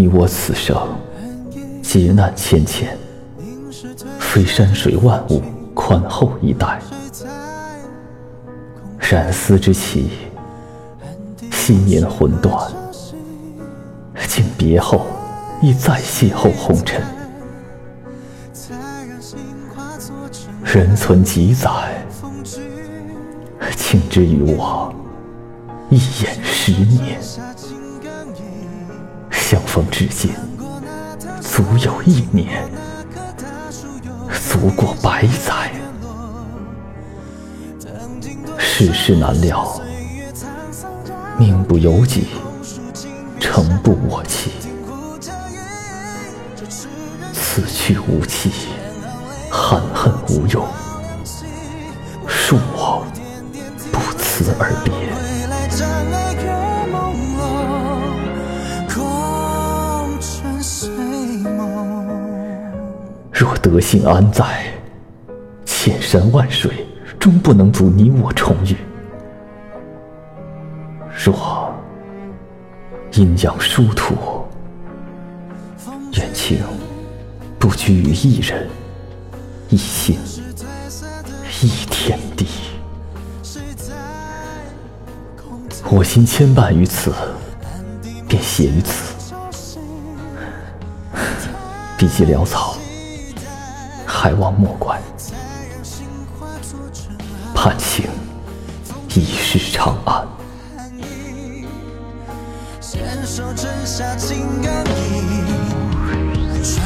你我此生劫难千千，非山水万物宽厚以待。染丝之起，昔年魂断，竟别后，亦再邂逅红尘。人存几载，竟知与我一眼十年。相逢至今，足有一年，足过百载。世事难料，命不由己，诚不我欺。此去无期，含恨无用，恕我不辞而别。德性安在，千山万水终不能阻你我重遇；若阴阳殊途，愿情不拘于一人、一心、一天地。我心牵绊于此，便写于此。笔迹潦草。还望莫怪，盼请一世长安。牵手真下情感意，传